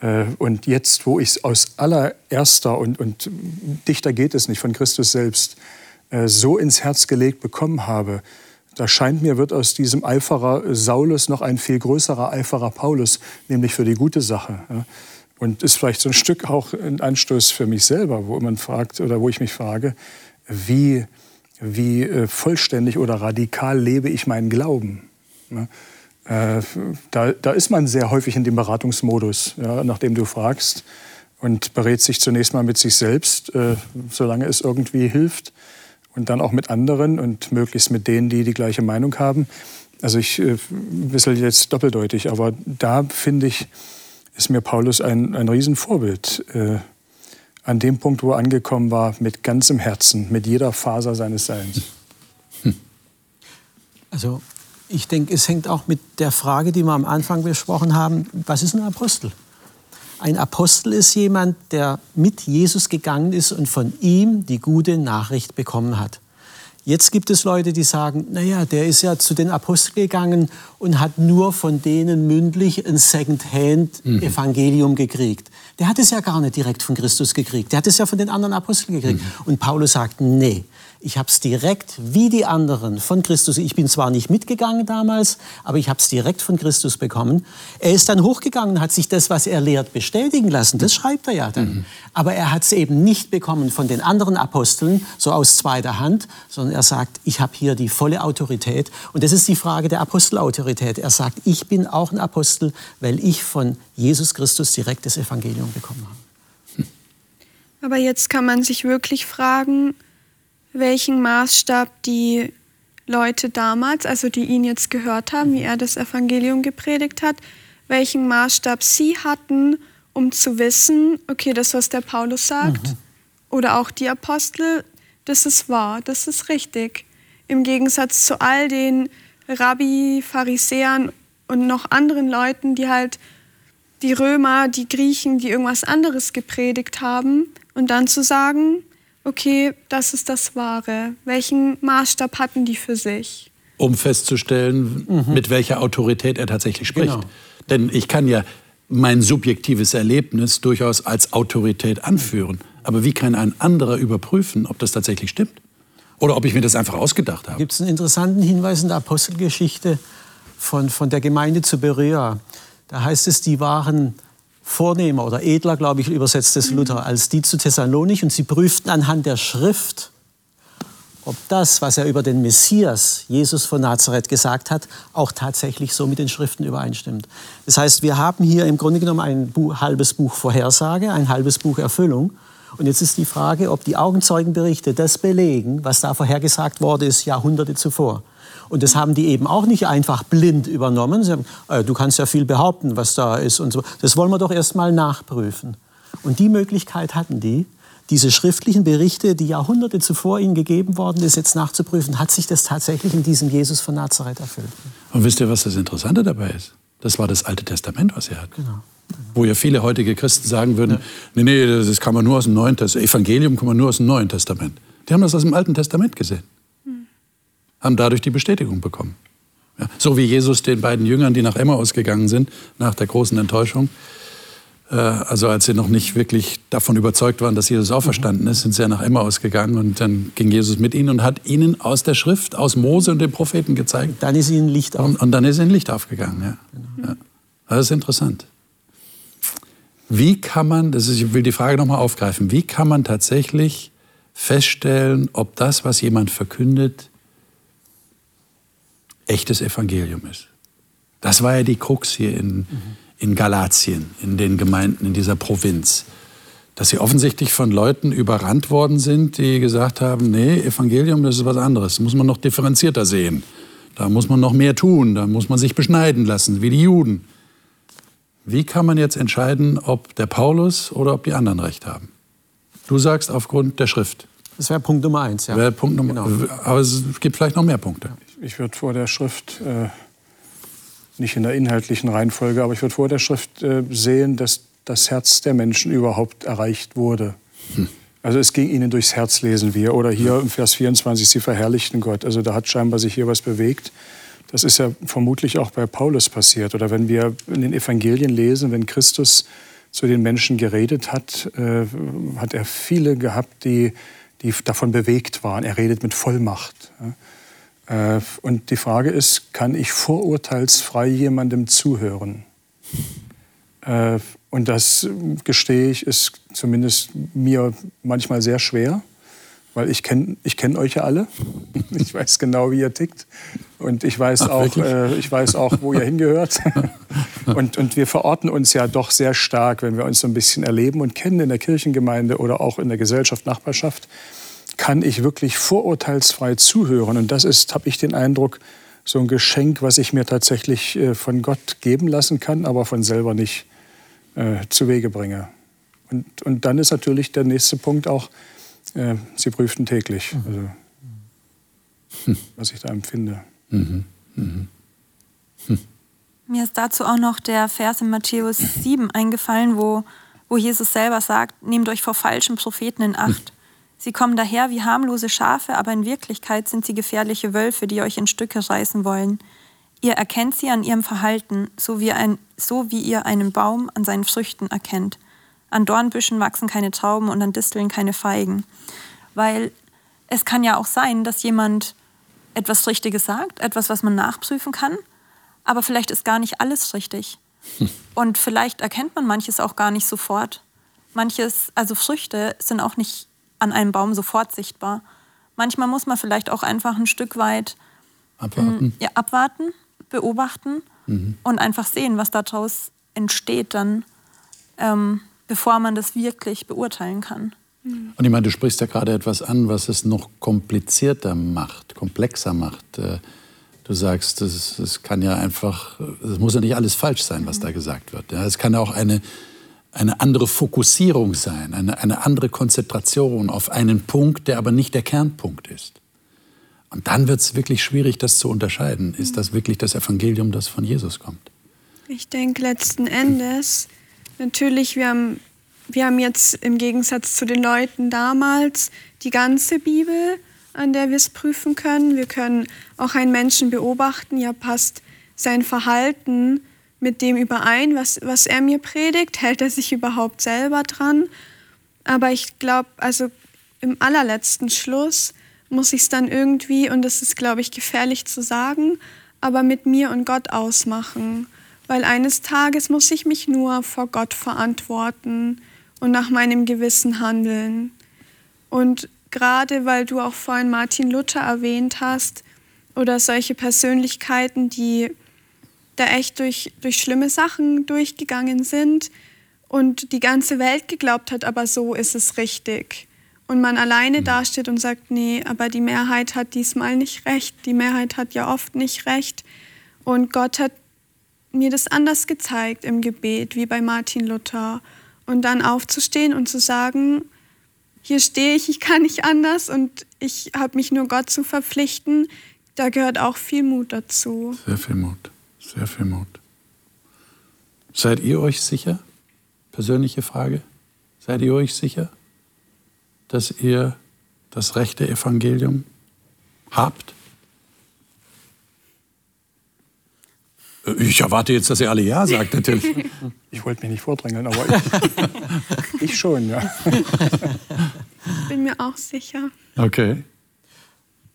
Äh, und jetzt, wo ich es aus allererster und, und dichter geht es nicht von Christus selbst, äh, so ins Herz gelegt bekommen habe, da scheint mir, wird aus diesem Eiferer Saulus noch ein viel größerer Eiferer Paulus, nämlich für die gute Sache. Ja. Und ist vielleicht so ein Stück auch ein Anstoß für mich selber, wo man fragt oder wo ich mich frage, wie wie äh, vollständig oder radikal lebe ich meinen Glauben. Ne? Äh, da, da, ist man sehr häufig in dem Beratungsmodus, ja, nachdem du fragst und berät sich zunächst mal mit sich selbst, äh, solange es irgendwie hilft und dann auch mit anderen und möglichst mit denen, die die gleiche Meinung haben. Also ich äh, jetzt doppeldeutig, aber da finde ich, ist mir Paulus ein, ein Riesenvorbild. Äh, an dem Punkt, wo er angekommen war, mit ganzem Herzen, mit jeder Faser seines Seins. Hm. Also ich denke, es hängt auch mit der Frage, die wir am Anfang besprochen haben, was ist ein Apostel? Ein Apostel ist jemand, der mit Jesus gegangen ist und von ihm die gute Nachricht bekommen hat. Jetzt gibt es Leute, die sagen, naja, der ist ja zu den Aposteln gegangen und hat nur von denen mündlich ein Second-Hand-Evangelium mhm. gekriegt. Der hat es ja gar nicht direkt von Christus gekriegt. Der hat es ja von den anderen Aposteln gekriegt. Mhm. Und Paulus sagt, nee, ich habe es direkt wie die anderen von Christus. Ich bin zwar nicht mitgegangen damals, aber ich habe es direkt von Christus bekommen. Er ist dann hochgegangen, hat sich das, was er lehrt, bestätigen lassen. Das schreibt er ja dann. Mhm. Aber er hat es eben nicht bekommen von den anderen Aposteln, so aus zweiter Hand, sondern er sagt, ich habe hier die volle Autorität. Und das ist die Frage der Apostelautorität. Er sagt, ich bin auch ein Apostel, weil ich von Jesus Christus direkt das Evangelium bekommen habe. Aber jetzt kann man sich wirklich fragen, welchen Maßstab die Leute damals, also die ihn jetzt gehört haben, wie er das Evangelium gepredigt hat, welchen Maßstab sie hatten, um zu wissen, okay, das, was der Paulus sagt, mhm. oder auch die Apostel, das ist wahr, das ist richtig. Im Gegensatz zu all den Rabbi, Pharisäern und noch anderen Leuten, die halt die Römer, die Griechen, die irgendwas anderes gepredigt haben und dann zu sagen, okay, das ist das Wahre. Welchen Maßstab hatten die für sich? Um festzustellen, mhm. mit welcher Autorität er tatsächlich spricht. Genau. Denn ich kann ja mein subjektives Erlebnis durchaus als Autorität anführen. Aber wie kann ein anderer überprüfen, ob das tatsächlich stimmt? Oder ob ich mir das einfach ausgedacht habe? Gibt es einen interessanten Hinweis in der Apostelgeschichte von, von der Gemeinde zu Berea. Da heißt es, die waren vornehmer oder edler, glaube ich, übersetzt es Luther, als die zu Thessalonich und sie prüften anhand der Schrift, ob das, was er über den Messias, Jesus von Nazareth, gesagt hat, auch tatsächlich so mit den Schriften übereinstimmt. Das heißt, wir haben hier im Grunde genommen ein Buch, halbes Buch Vorhersage, ein halbes Buch Erfüllung. Und jetzt ist die Frage, ob die Augenzeugenberichte das belegen, was da vorhergesagt worden ist, Jahrhunderte zuvor. Und das haben die eben auch nicht einfach blind übernommen. Sie haben, äh, du kannst ja viel behaupten, was da ist und so. Das wollen wir doch erst mal nachprüfen. Und die Möglichkeit hatten die, diese schriftlichen Berichte, die Jahrhunderte zuvor ihnen gegeben worden ist, jetzt nachzuprüfen, hat sich das tatsächlich in diesem Jesus von Nazareth erfüllt. Und wisst ihr, was das Interessante dabei ist? Das war das Alte Testament, was er hat. Genau. Wo ja viele heutige Christen sagen würden, ja. nee, nee, das kann man nur aus dem Neuen Testament, Evangelium kann man nur aus dem Neuen Testament. Die haben das aus dem Alten Testament gesehen haben dadurch die Bestätigung bekommen. Ja, so wie Jesus den beiden Jüngern, die nach Emmaus gegangen sind, nach der großen Enttäuschung, äh, also als sie noch nicht wirklich davon überzeugt waren, dass Jesus auferstanden ist, sind sie ja nach Emmaus gegangen und dann ging Jesus mit ihnen und hat ihnen aus der Schrift, aus Mose und den Propheten gezeigt. Dann ist ihnen Licht auf. Und, und dann ist ihnen Licht aufgegangen. Ja. Genau. ja. Das ist interessant. Wie kann man, das ist, ich will die Frage nochmal aufgreifen, wie kann man tatsächlich feststellen, ob das, was jemand verkündet, echtes Evangelium ist. Das war ja die Krux hier in, in Galatien, in den Gemeinden, in dieser Provinz. Dass sie offensichtlich von Leuten überrannt worden sind, die gesagt haben, nee, Evangelium, das ist was anderes, das muss man noch differenzierter sehen. Da muss man noch mehr tun, da muss man sich beschneiden lassen, wie die Juden. Wie kann man jetzt entscheiden, ob der Paulus oder ob die anderen recht haben? Du sagst aufgrund der Schrift. Das wäre Punkt Nummer eins, ja. Punkt Nummer, genau. Aber es gibt vielleicht noch mehr Punkte ich würde vor der Schrift, äh, nicht in der inhaltlichen Reihenfolge, aber ich würde vor der Schrift äh, sehen, dass das Herz der Menschen überhaupt erreicht wurde. Hm. Also es ging ihnen durchs Herz, lesen wir. Oder hier im Vers 24, sie verherrlichten Gott. Also da hat scheinbar sich hier was bewegt. Das ist ja vermutlich auch bei Paulus passiert. Oder wenn wir in den Evangelien lesen, wenn Christus zu den Menschen geredet hat, äh, hat er viele gehabt, die, die davon bewegt waren. Er redet mit Vollmacht. Ja. Äh, und die Frage ist, kann ich vorurteilsfrei jemandem zuhören? Äh, und das, gestehe ich, ist zumindest mir manchmal sehr schwer, weil ich kenne ich kenn euch ja alle. Ich weiß genau, wie ihr tickt. Und ich weiß, Ach, auch, äh, ich weiß auch, wo ihr hingehört. Und, und wir verorten uns ja doch sehr stark, wenn wir uns so ein bisschen erleben und kennen in der Kirchengemeinde oder auch in der Gesellschaft, Nachbarschaft kann ich wirklich vorurteilsfrei zuhören. Und das ist, habe ich den Eindruck, so ein Geschenk, was ich mir tatsächlich äh, von Gott geben lassen kann, aber von selber nicht äh, zu Wege bringe. Und, und dann ist natürlich der nächste Punkt auch, äh, sie prüften täglich, mhm. also, hm. was ich da empfinde. Mhm. Mhm. Hm. Mir ist dazu auch noch der Vers in Matthäus 7 eingefallen, wo, wo Jesus selber sagt, nehmt euch vor falschen Propheten in Acht. Sie kommen daher wie harmlose Schafe, aber in Wirklichkeit sind sie gefährliche Wölfe, die euch in Stücke reißen wollen. Ihr erkennt sie an ihrem Verhalten, so wie, ein, so wie ihr einen Baum an seinen Früchten erkennt. An Dornbüschen wachsen keine Trauben und an Disteln keine Feigen. Weil es kann ja auch sein, dass jemand etwas Richtiges sagt, etwas, was man nachprüfen kann, aber vielleicht ist gar nicht alles richtig. Hm. Und vielleicht erkennt man manches auch gar nicht sofort. Manches, also Früchte sind auch nicht an einem Baum sofort sichtbar. Manchmal muss man vielleicht auch einfach ein Stück weit abwarten, mm, ja, abwarten beobachten mhm. und einfach sehen, was daraus entsteht dann, ähm, bevor man das wirklich beurteilen kann. Und ich meine, du sprichst ja gerade etwas an, was es noch komplizierter macht, komplexer macht. Äh, du sagst, es kann ja einfach, es muss ja nicht alles falsch sein, was da gesagt wird. Es kann ja auch eine eine andere Fokussierung sein, eine, eine andere Konzentration auf einen Punkt, der aber nicht der Kernpunkt ist. Und dann wird es wirklich schwierig, das zu unterscheiden. Ist das wirklich das Evangelium, das von Jesus kommt? Ich denke letzten Endes, natürlich, wir haben, wir haben jetzt im Gegensatz zu den Leuten damals die ganze Bibel, an der wir es prüfen können. Wir können auch einen Menschen beobachten, ja, passt sein Verhalten mit dem überein, was, was er mir predigt, hält er sich überhaupt selber dran. Aber ich glaube, also im allerletzten Schluss muss ich es dann irgendwie, und das ist, glaube ich, gefährlich zu sagen, aber mit mir und Gott ausmachen. Weil eines Tages muss ich mich nur vor Gott verantworten und nach meinem Gewissen handeln. Und gerade weil du auch vorhin Martin Luther erwähnt hast oder solche Persönlichkeiten, die da echt durch, durch schlimme Sachen durchgegangen sind und die ganze Welt geglaubt hat, aber so ist es richtig. Und man alleine mhm. dasteht und sagt, nee, aber die Mehrheit hat diesmal nicht recht, die Mehrheit hat ja oft nicht recht. Und Gott hat mir das anders gezeigt im Gebet, wie bei Martin Luther. Und dann aufzustehen und zu sagen, hier stehe ich, ich kann nicht anders und ich habe mich nur Gott zu verpflichten, da gehört auch viel Mut dazu. Sehr viel Mut. Sehr viel Mut. Seid ihr euch sicher? Persönliche Frage. Seid ihr euch sicher, dass ihr das rechte Evangelium habt? Ich erwarte jetzt, dass ihr alle Ja sagt, natürlich. Ich wollte mich nicht vordrängeln, aber ich, ich schon, ja. Ich bin mir auch sicher. Okay.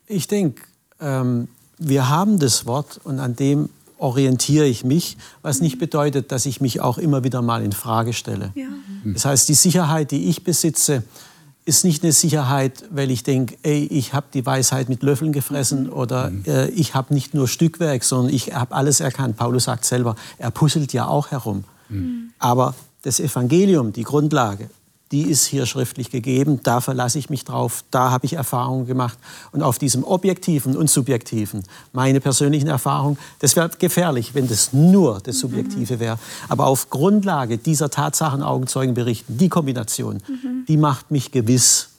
Ich denke, ähm, wir haben das Wort und an dem orientiere ich mich, was nicht bedeutet, dass ich mich auch immer wieder mal in Frage stelle. Ja. Das heißt, die Sicherheit, die ich besitze, ist nicht eine Sicherheit, weil ich denke, ey, ich habe die Weisheit mit Löffeln gefressen mhm. oder äh, ich habe nicht nur Stückwerk, sondern ich habe alles erkannt. Paulus sagt selber, er puzzelt ja auch herum. Mhm. Aber das Evangelium, die Grundlage, die ist hier schriftlich gegeben, da verlasse ich mich drauf, da habe ich Erfahrungen gemacht. Und auf diesem objektiven und subjektiven, meine persönlichen Erfahrungen, das wäre gefährlich, wenn das nur das Subjektive wäre. Aber auf Grundlage dieser Tatsachen, Augenzeugenberichten, die Kombination, mhm. die macht mich gewiss.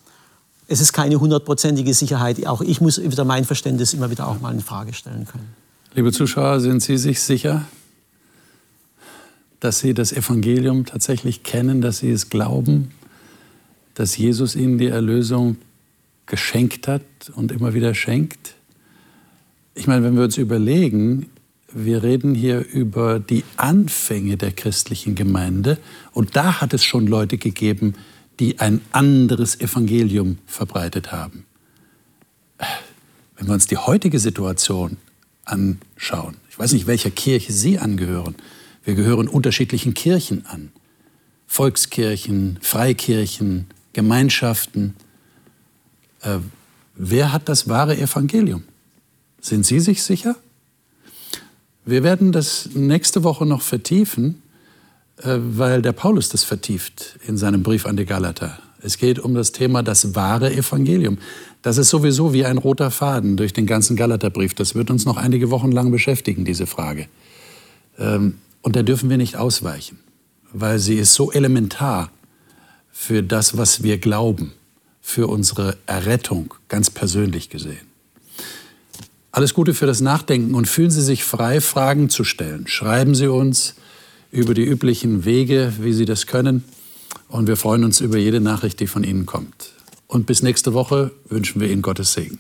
Es ist keine hundertprozentige Sicherheit. Auch ich muss wieder mein Verständnis immer wieder auch mal in Frage stellen können. Liebe Zuschauer, sind Sie sich sicher, dass Sie das Evangelium tatsächlich kennen, dass Sie es glauben? Dass Jesus ihnen die Erlösung geschenkt hat und immer wieder schenkt? Ich meine, wenn wir uns überlegen, wir reden hier über die Anfänge der christlichen Gemeinde und da hat es schon Leute gegeben, die ein anderes Evangelium verbreitet haben. Wenn wir uns die heutige Situation anschauen, ich weiß nicht, welcher Kirche Sie angehören, wir gehören unterschiedlichen Kirchen an. Volkskirchen, Freikirchen, Gemeinschaften. Äh, wer hat das wahre Evangelium? Sind Sie sich sicher? Wir werden das nächste Woche noch vertiefen, äh, weil der Paulus das vertieft in seinem Brief an die Galater. Es geht um das Thema das wahre Evangelium. Das ist sowieso wie ein roter Faden durch den ganzen Galaterbrief. Das wird uns noch einige Wochen lang beschäftigen, diese Frage. Ähm, und da dürfen wir nicht ausweichen, weil sie ist so elementar für das, was wir glauben, für unsere Errettung, ganz persönlich gesehen. Alles Gute für das Nachdenken und fühlen Sie sich frei, Fragen zu stellen. Schreiben Sie uns über die üblichen Wege, wie Sie das können. Und wir freuen uns über jede Nachricht, die von Ihnen kommt. Und bis nächste Woche wünschen wir Ihnen Gottes Segen.